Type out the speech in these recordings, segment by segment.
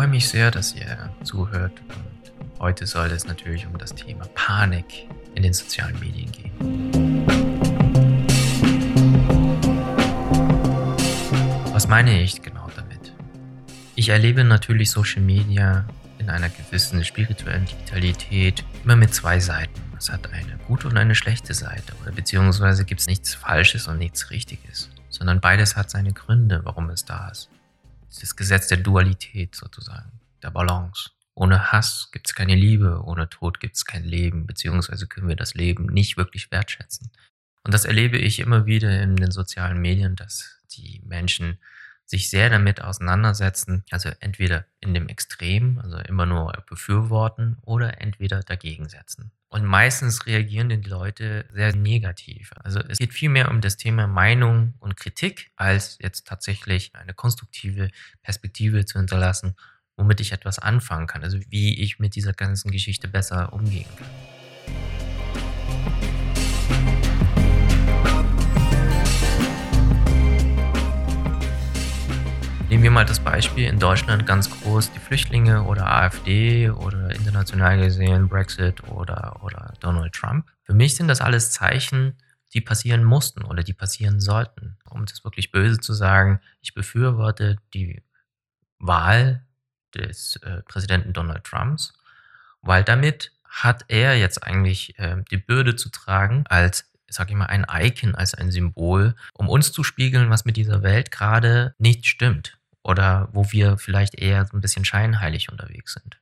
freue mich sehr, dass ihr zuhört und heute soll es natürlich um das Thema Panik in den sozialen Medien gehen. Was meine ich genau damit? Ich erlebe natürlich Social Media in einer gewissen spirituellen Digitalität immer mit zwei Seiten. Es hat eine gute und eine schlechte Seite oder beziehungsweise gibt es nichts Falsches und nichts Richtiges, sondern beides hat seine Gründe, warum es da ist das Gesetz der Dualität sozusagen, der Balance. Ohne Hass gibt es keine Liebe, ohne Tod gibt es kein Leben, beziehungsweise können wir das Leben nicht wirklich wertschätzen. Und das erlebe ich immer wieder in den sozialen Medien, dass die Menschen sich sehr damit auseinandersetzen, also entweder in dem Extrem, also immer nur befürworten oder entweder dagegen setzen. Und meistens reagieren die Leute sehr negativ. Also es geht viel mehr um das Thema Meinung und Kritik, als jetzt tatsächlich eine konstruktive Perspektive zu hinterlassen, womit ich etwas anfangen kann. Also wie ich mit dieser ganzen Geschichte besser umgehen kann. Nehmen wir mal das Beispiel in Deutschland ganz groß die Flüchtlinge oder AfD oder international gesehen Brexit oder, oder Donald Trump. Für mich sind das alles Zeichen, die passieren mussten oder die passieren sollten. Um das wirklich böse zu sagen, ich befürworte die Wahl des äh, Präsidenten Donald Trumps, weil damit hat er jetzt eigentlich äh, die Bürde zu tragen als sag ich mal, ein Icon, als ein Symbol, um uns zu spiegeln, was mit dieser Welt gerade nicht stimmt oder wo wir vielleicht eher so ein bisschen scheinheilig unterwegs sind.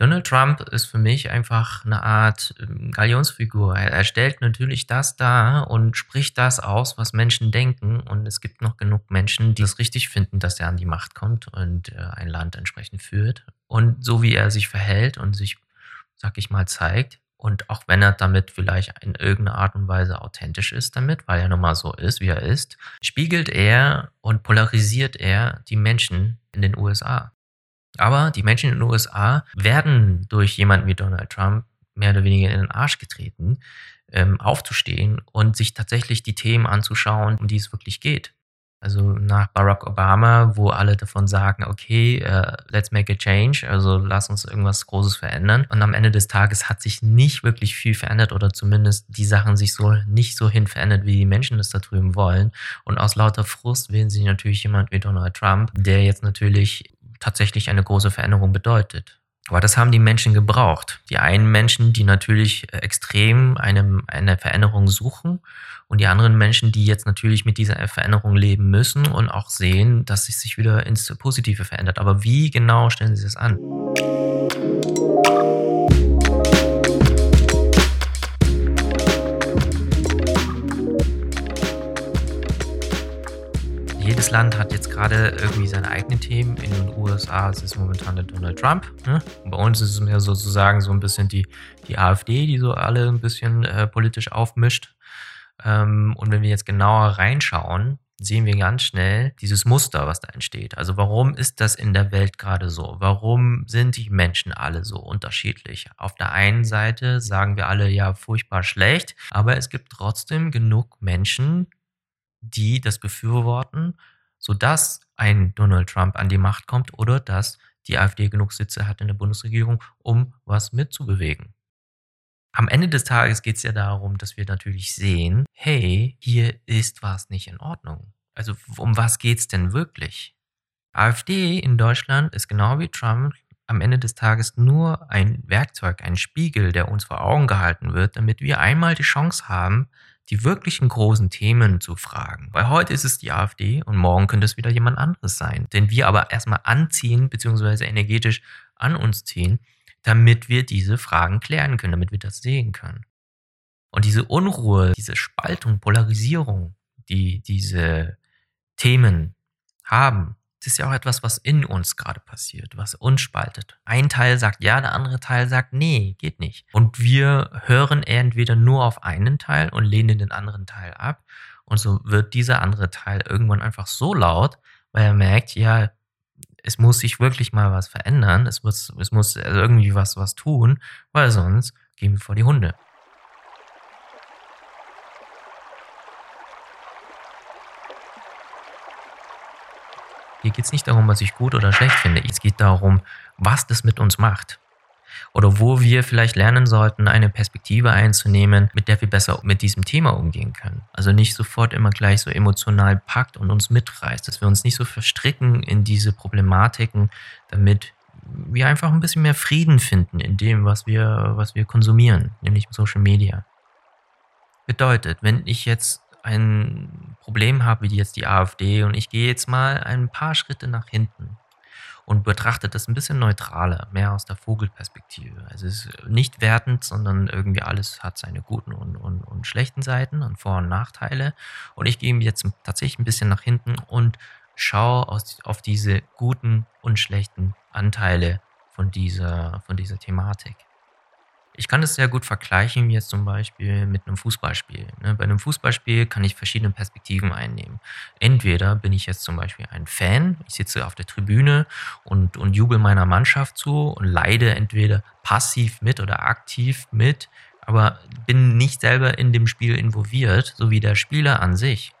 Donald Trump ist für mich einfach eine Art ähm, Galionsfigur. Er, stellt natürlich das dar und spricht das aus, was Menschen denken. Und es gibt noch genug Menschen, die es richtig finden, dass er an die Macht kommt und äh, ein Land entsprechend führt. Und so wie er sich verhält und sich, sag ich mal, zeigt, und auch wenn er damit vielleicht in irgendeiner Art und Weise authentisch ist damit, weil er nun mal so ist, wie er ist, spiegelt er und polarisiert er die Menschen in den USA. Aber die Menschen in den USA werden durch jemanden wie Donald Trump mehr oder weniger in den Arsch getreten, ähm, aufzustehen und sich tatsächlich die Themen anzuschauen, um die es wirklich geht. Also nach Barack Obama, wo alle davon sagen, okay, uh, let's make a change, also lass uns irgendwas Großes verändern. Und am Ende des Tages hat sich nicht wirklich viel verändert oder zumindest die Sachen sich so nicht so hin verändert, wie die Menschen das da drüben wollen. Und aus lauter Frust wählen sie natürlich jemand wie Donald Trump, der jetzt natürlich tatsächlich eine große Veränderung bedeutet. Aber das haben die Menschen gebraucht. Die einen Menschen, die natürlich extrem eine, eine Veränderung suchen und die anderen Menschen, die jetzt natürlich mit dieser Veränderung leben müssen und auch sehen, dass es sich wieder ins Positive verändert. Aber wie genau stellen Sie das an? Jedes hat jetzt gerade irgendwie seine eigenen Themen. In den USA ist es momentan der Donald Trump. Ne? Bei uns ist es mehr sozusagen so ein bisschen die, die AfD, die so alle ein bisschen äh, politisch aufmischt. Ähm, und wenn wir jetzt genauer reinschauen, sehen wir ganz schnell dieses Muster, was da entsteht. Also warum ist das in der Welt gerade so? Warum sind die Menschen alle so unterschiedlich? Auf der einen Seite sagen wir alle ja furchtbar schlecht, aber es gibt trotzdem genug Menschen, die das befürworten, sodass ein Donald Trump an die Macht kommt oder dass die AfD genug Sitze hat in der Bundesregierung, um was mitzubewegen. Am Ende des Tages geht es ja darum, dass wir natürlich sehen, hey, hier ist was nicht in Ordnung. Also um was geht es denn wirklich? AfD in Deutschland ist genau wie Trump am Ende des Tages nur ein Werkzeug, ein Spiegel, der uns vor Augen gehalten wird, damit wir einmal die Chance haben, die wirklichen großen Themen zu fragen. Weil heute ist es die AfD und morgen könnte es wieder jemand anderes sein, den wir aber erstmal anziehen bzw. energetisch an uns ziehen, damit wir diese Fragen klären können, damit wir das sehen können. Und diese Unruhe, diese Spaltung, Polarisierung, die diese Themen haben, das ist ja auch etwas, was in uns gerade passiert, was uns spaltet. Ein Teil sagt ja, der andere Teil sagt nee, geht nicht. Und wir hören entweder nur auf einen Teil und lehnen den anderen Teil ab. Und so wird dieser andere Teil irgendwann einfach so laut, weil er merkt, ja, es muss sich wirklich mal was verändern, es muss, es muss irgendwie was, was tun, weil sonst gehen wir vor die Hunde. Hier geht es nicht darum, was ich gut oder schlecht finde. Es geht darum, was das mit uns macht. Oder wo wir vielleicht lernen sollten, eine Perspektive einzunehmen, mit der wir besser mit diesem Thema umgehen können. Also nicht sofort immer gleich so emotional packt und uns mitreißt, dass wir uns nicht so verstricken in diese Problematiken, damit wir einfach ein bisschen mehr Frieden finden in dem, was wir, was wir konsumieren, nämlich Social Media. Bedeutet, wenn ich jetzt ein Problem habe, wie jetzt die AfD, und ich gehe jetzt mal ein paar Schritte nach hinten und betrachte das ein bisschen neutraler, mehr aus der Vogelperspektive. Also es ist nicht wertend, sondern irgendwie alles hat seine guten und, und, und schlechten Seiten und Vor- und Nachteile. Und ich gehe jetzt tatsächlich ein bisschen nach hinten und schaue auf diese guten und schlechten Anteile von dieser, von dieser Thematik. Ich kann das sehr gut vergleichen, jetzt zum Beispiel mit einem Fußballspiel. Ne? Bei einem Fußballspiel kann ich verschiedene Perspektiven einnehmen. Entweder bin ich jetzt zum Beispiel ein Fan, ich sitze auf der Tribüne und, und jubel meiner Mannschaft zu und leide entweder passiv mit oder aktiv mit, aber bin nicht selber in dem Spiel involviert, so wie der Spieler an sich.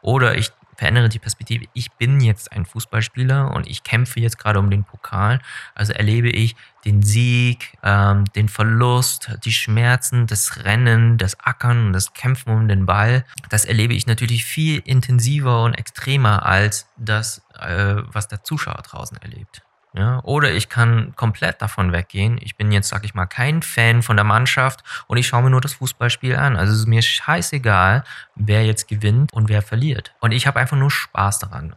Oder ich verändere die Perspektive. Ich bin jetzt ein Fußballspieler und ich kämpfe jetzt gerade um den Pokal. Also erlebe ich den Sieg, ähm, den Verlust, die Schmerzen, das Rennen, das Ackern und das Kämpfen um den Ball. Das erlebe ich natürlich viel intensiver und extremer als das, äh, was der Zuschauer draußen erlebt. Ja, oder ich kann komplett davon weggehen. Ich bin jetzt, sag ich mal, kein Fan von der Mannschaft und ich schaue mir nur das Fußballspiel an. Also es ist mir scheißegal, wer jetzt gewinnt und wer verliert. Und ich habe einfach nur Spaß daran.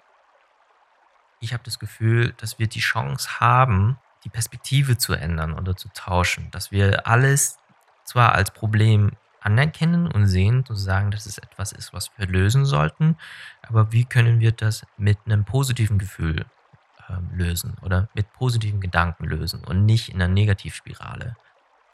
Ich habe das Gefühl, dass wir die Chance haben, die Perspektive zu ändern oder zu tauschen. Dass wir alles zwar als Problem anerkennen und sehen und sagen, dass es etwas ist, was wir lösen sollten, aber wie können wir das mit einem positiven Gefühl ähm, lösen oder mit positiven Gedanken lösen und nicht in einer Negativspirale.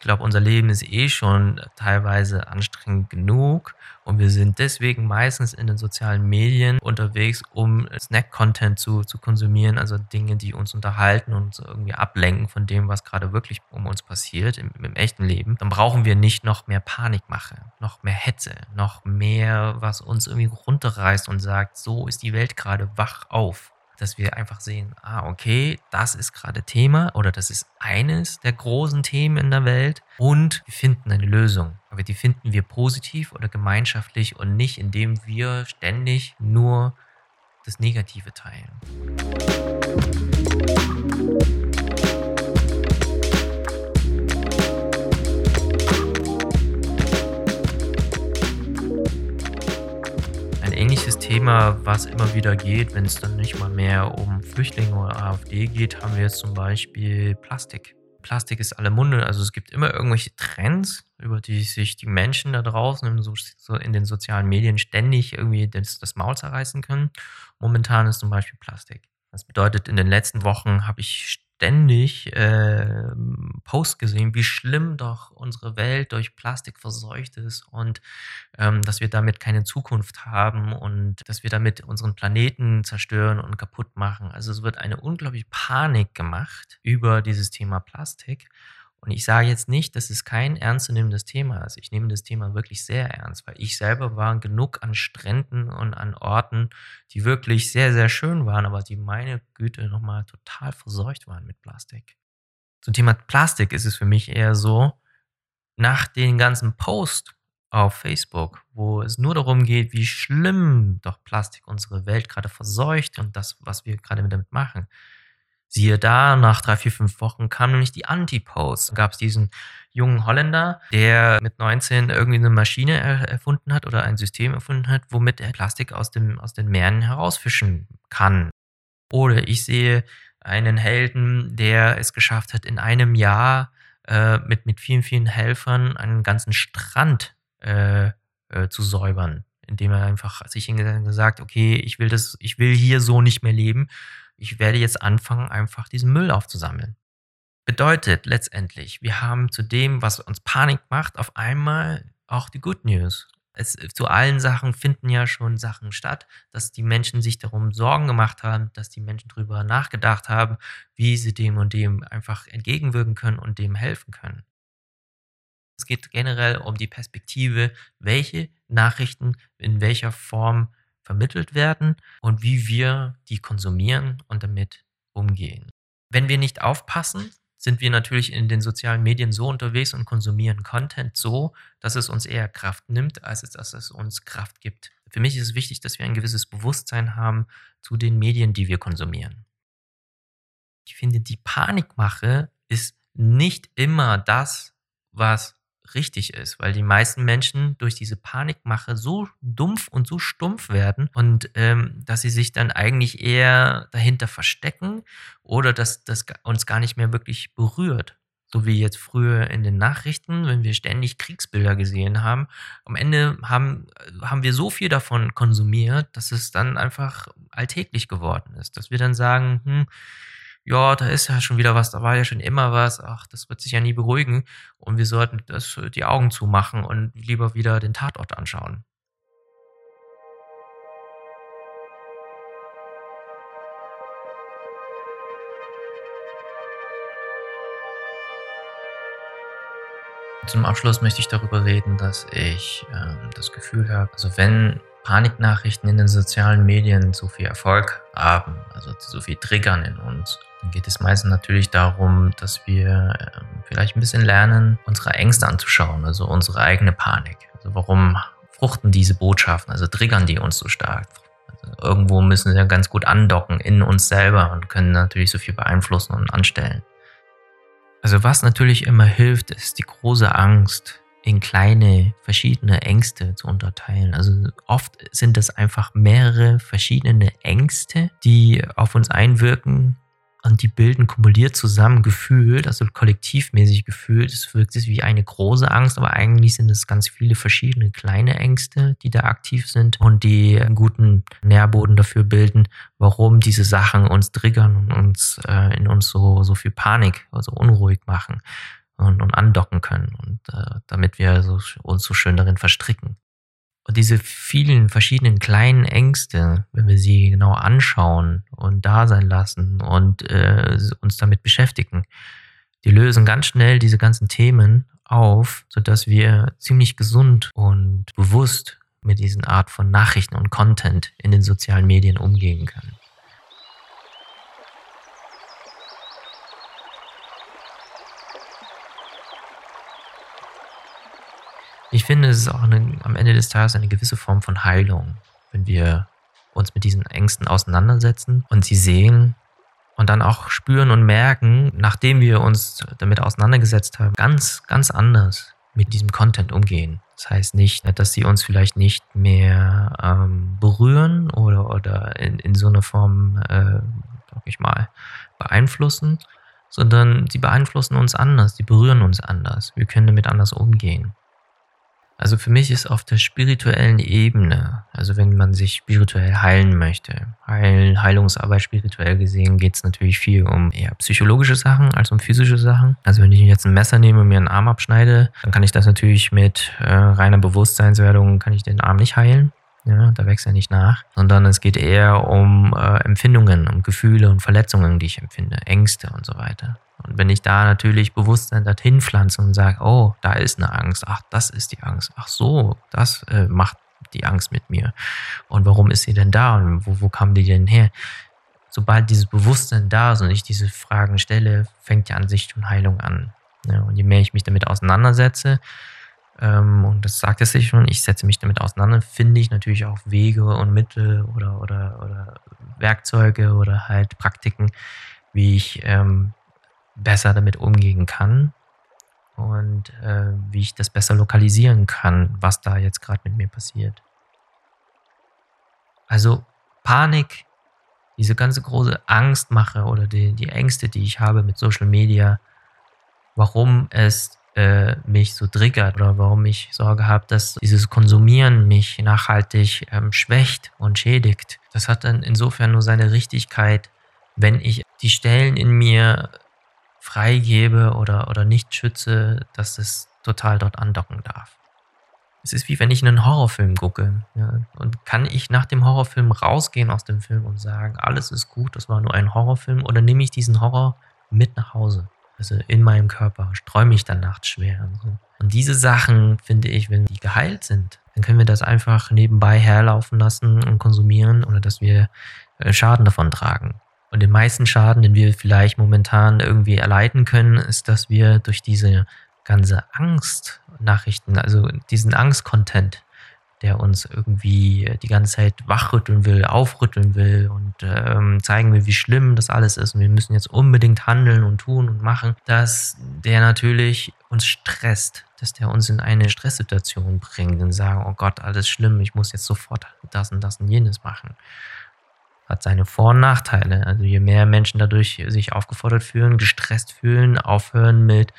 Ich glaube, unser Leben ist eh schon teilweise anstrengend genug und wir sind deswegen meistens in den sozialen Medien unterwegs, um Snack-Content zu, zu konsumieren, also Dinge, die uns unterhalten und irgendwie ablenken von dem, was gerade wirklich um uns passiert im, im echten Leben. Dann brauchen wir nicht noch mehr Panikmache, noch mehr Hetze, noch mehr, was uns irgendwie runterreißt und sagt, so ist die Welt gerade, wach auf dass wir einfach sehen, ah, okay, das ist gerade Thema oder das ist eines der großen Themen in der Welt und wir finden eine Lösung. Aber die finden wir positiv oder gemeinschaftlich und nicht, indem wir ständig nur das Negative teilen. Thema, was immer wieder geht, wenn es dann nicht mal mehr um Flüchtlinge oder AfD geht, haben wir jetzt zum Beispiel Plastik. Plastik ist alle Munde, also es gibt immer irgendwelche Trends, über die sich die Menschen da draußen in, den sozialen Medien ständig irgendwie das, das Maul zerreißen können. Momentan ist zum Beispiel Plastik. Das bedeutet, in den letzten Wochen habe ich ständig äh, Posts gesehen, wie schlimm doch unsere Welt durch Plastik verseucht ist und ähm, dass wir damit keine Zukunft haben und dass wir damit unseren Planeten zerstören und kaputt machen. Also es wird eine unglaubliche Panik gemacht über dieses Thema Plastik. Und ich sage jetzt nicht, dass es kein ernstzunehmendes Thema ist. Ich nehme das Thema wirklich sehr ernst, weil ich selber war genug an Stränden und an Orten, die wirklich sehr, sehr schön waren, aber die meine Güte nochmal total verseucht waren mit Plastik. Zum Thema Plastik ist es für mich eher so, nach den ganzen Posts auf Facebook, wo es nur darum geht, wie schlimm doch Plastik unsere Welt gerade verseucht und das, was wir gerade damit machen, Siehe da, nach drei, vier, fünf Wochen kam nämlich die Anti-Post. Da gab es diesen jungen Holländer, der mit 19 irgendwie eine Maschine er erfunden hat oder ein System erfunden hat, womit er Plastik aus, dem, aus den Meeren herausfischen kann. Oder ich sehe einen Helden, der es geschafft hat, in einem Jahr äh, mit, mit vielen, vielen Helfern einen ganzen Strand äh, äh, zu säubern, indem er einfach sich hingesagt, okay, ich will das, ich will hier so nicht mehr leben ich werde jetzt anfangen, einfach diesen Müll aufzusammeln. Bedeutet letztendlich, wir haben zu dem, was uns Panik macht, auf einmal auch die Good News. Es, zu allen Sachen finden ja schon Sachen statt, dass die Menschen sich darum Sorgen gemacht haben, dass die Menschen darüber nachgedacht haben, wie sie dem und dem einfach entgegenwirken können und dem helfen können. Es geht generell um die Perspektive, welche Nachrichten in welcher Form vermittelt werden und wie wir die konsumieren und damit umgehen. Wenn wir nicht aufpassen, sind wir natürlich in den sozialen Medien so unterwegs und konsumieren Content so, dass es uns eher Kraft nimmt, als dass es uns Kraft gibt. Für mich ist es wichtig, dass wir ein gewisses Bewusstsein haben zu den Medien, die wir konsumieren. Ich finde, die Panikmache ist nicht immer das, was richtig ist, weil die meisten Menschen durch diese Panikmache so dumpf und so stumpf werden und ähm, dass sie sich dann eigentlich eher dahinter verstecken oder dass das uns gar nicht mehr wirklich berührt. So wie jetzt früher in den Nachrichten, wenn wir ständig Kriegsbilder gesehen haben. Am Ende haben, haben wir so viel davon konsumiert, dass es dann einfach alltäglich geworden ist. Dass wir dann sagen, hm, ja, da ist ja schon wieder was, da war ja schon immer was, ach, das wird sich ja nie beruhigen und wir sollten das, die Augen zumachen und lieber wieder den Tatort anschauen. Zum Abschluss möchte ich darüber reden, dass ich äh, das Gefühl habe, also wenn Paniknachrichten in den sozialen Medien so viel Erfolg haben, also so viel triggern in uns, dann geht es meistens natürlich darum, dass wir ähm, vielleicht ein bisschen lernen, unsere Ängste anzuschauen, also unsere eigene Panik. Also warum fruchten diese Botschaften, also triggern die uns so stark? Also irgendwo müssen sie ganz gut andocken in uns selber und können natürlich so viel beeinflussen und anstellen. Also was natürlich immer hilft, ist die große Angst, in kleine verschiedene Ängste zu unterteilen. Also oft sind das einfach mehrere verschiedene Ängste, die auf uns einwirken und die bilden kumuliert zusammen gefühlt, also kollektivmäßig gefühlt. Es wirkt sich wie eine große Angst, aber eigentlich sind es ganz viele verschiedene kleine Ängste, die da aktiv sind und die einen guten Nährboden dafür bilden, warum diese Sachen uns triggern und uns äh, in uns so, so viel Panik, also unruhig machen und, und andocken können und äh, damit wir so, uns so schön darin verstricken. Und diese vielen verschiedenen kleinen Ängste, wenn wir sie genau anschauen und da sein lassen und äh, uns damit beschäftigen, die lösen ganz schnell diese ganzen Themen auf, sodass wir ziemlich gesund und bewusst mit diesen Art von Nachrichten und Content in den sozialen Medien umgehen können. Ich finde, es ist auch eine, am Ende des Tages eine gewisse Form von Heilung, wenn wir uns mit diesen Ängsten auseinandersetzen und sie sehen und dann auch spüren und merken, nachdem wir uns damit auseinandergesetzt haben, ganz, ganz anders mit diesem Content umgehen. Das heißt nicht, dass sie uns vielleicht nicht mehr ähm, berühren oder, oder in, in so einer Form, äh, sag ich mal, beeinflussen, sondern sie beeinflussen uns anders, sie berühren uns anders. Wir können damit anders umgehen. Also für mich ist auf der spirituellen Ebene, also wenn man sich spirituell heilen möchte, Heil, Heilungsarbeit spirituell gesehen, geht es natürlich viel um eher psychologische Sachen als um physische Sachen. Also wenn ich jetzt ein Messer nehme und mir einen Arm abschneide, dann kann ich das natürlich mit äh, reiner Bewusstseinswerdung, kann ich den Arm nicht heilen. Ja, da wächst er nicht nach, sondern es geht eher um äh, Empfindungen, um Gefühle und Verletzungen, die ich empfinde, Ängste und so weiter. Und wenn ich da natürlich Bewusstsein dorthin pflanze und sage, oh, da ist eine Angst, ach, das ist die Angst, ach so, das äh, macht die Angst mit mir. Und warum ist sie denn da und wo, wo kam die denn her? Sobald dieses Bewusstsein da ist und ich diese Fragen stelle, fängt ja an sich schon Heilung an. Ja, und je mehr ich mich damit auseinandersetze, ähm, und das sagt es sich schon, ich setze mich damit auseinander, finde ich natürlich auch Wege und Mittel oder, oder, oder Werkzeuge oder halt Praktiken, wie ich ähm, besser damit umgehen kann und äh, wie ich das besser lokalisieren kann, was da jetzt gerade mit mir passiert. Also Panik, diese ganze große Angstmache oder die, die Ängste, die ich habe mit Social Media, warum es äh, mich so triggert oder warum ich Sorge habe, dass dieses Konsumieren mich nachhaltig ähm, schwächt und schädigt. Das hat dann insofern nur seine Richtigkeit, wenn ich die Stellen in mir freigebe oder, oder nicht schütze, dass es total dort andocken darf. Es ist wie wenn ich einen Horrorfilm gucke. Ja, und kann ich nach dem Horrorfilm rausgehen aus dem Film und sagen, alles ist gut, das war nur ein Horrorfilm, oder nehme ich diesen Horror mit nach Hause? Also in meinem Körper, träume ich dann nachts schwer. Und, so. und diese Sachen, finde ich, wenn die geheilt sind, dann können wir das einfach nebenbei herlaufen lassen und konsumieren, ohne dass wir äh, Schaden davon tragen. Und den meisten Schaden, den wir vielleicht momentan irgendwie erleiden können, ist, dass wir durch diese ganze Angst-Nachrichten, also diesen Angst-Content, der uns irgendwie die ganze Zeit wachrütteln will, aufrütteln will und ähm, zeigen will, wie schlimm das alles ist und wir müssen jetzt unbedingt handeln und tun und machen, dass der natürlich uns stresst, dass der uns in eine Stresssituation bringt und sagen, oh Gott, alles schlimm, ich muss jetzt sofort das und das und jenes machen hat seine Vor- und Nachteile. Also je mehr Menschen dadurch sich aufgefordert fühlen, gestresst fühlen, aufhören mit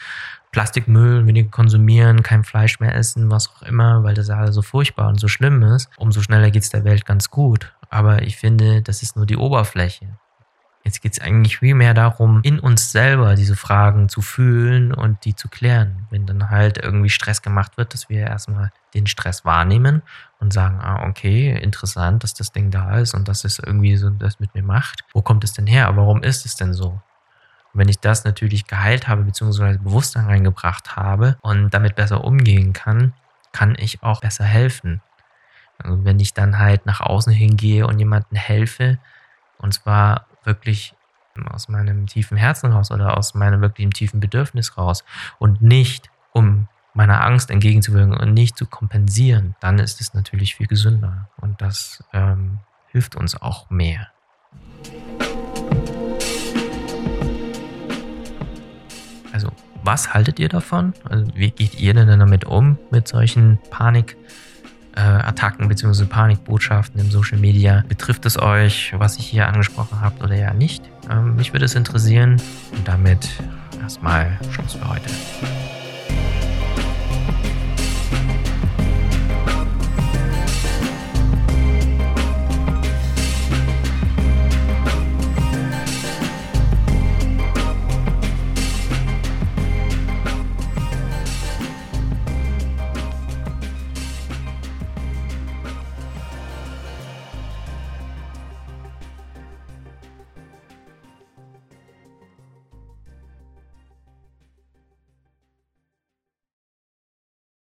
Plastikmüll, weniger konsumieren, kein Fleisch mehr essen, was auch immer, weil das alles so furchtbar und so schlimm ist, umso schneller geht es der Welt ganz gut. Aber ich finde, das ist nur die Oberfläche. Jetzt geht es eigentlich viel mehr darum, in uns selber diese Fragen zu fühlen und die zu klären. Wenn dann halt irgendwie Stress gemacht wird, dass wir erstmal den Stress wahrnehmen und sagen, ah, okay, interessant, dass das Ding da ist und dass es irgendwie so das mit mir macht. Wo kommt es denn her? Warum ist es denn so? Und wenn ich das natürlich geheilt habe, beziehungsweise Bewusstsein reingebracht habe und damit besser umgehen kann, kann ich auch besser helfen. Also wenn ich dann halt nach außen hingehe und jemandem helfe, und zwar wirklich aus meinem tiefen Herzen raus oder aus meinem wirklichen tiefen Bedürfnis raus und nicht um meiner Angst entgegenzuwirken und nicht zu kompensieren, dann ist es natürlich viel gesünder und das ähm, hilft uns auch mehr. Also, was haltet ihr davon? Also, wie geht ihr denn damit um mit solchen Panik? Äh, Attacken bzw. Panikbotschaften im Social Media. Betrifft es euch, was ich hier angesprochen habe oder ja nicht? Ähm, mich würde es interessieren. Und damit erstmal Schluss für heute.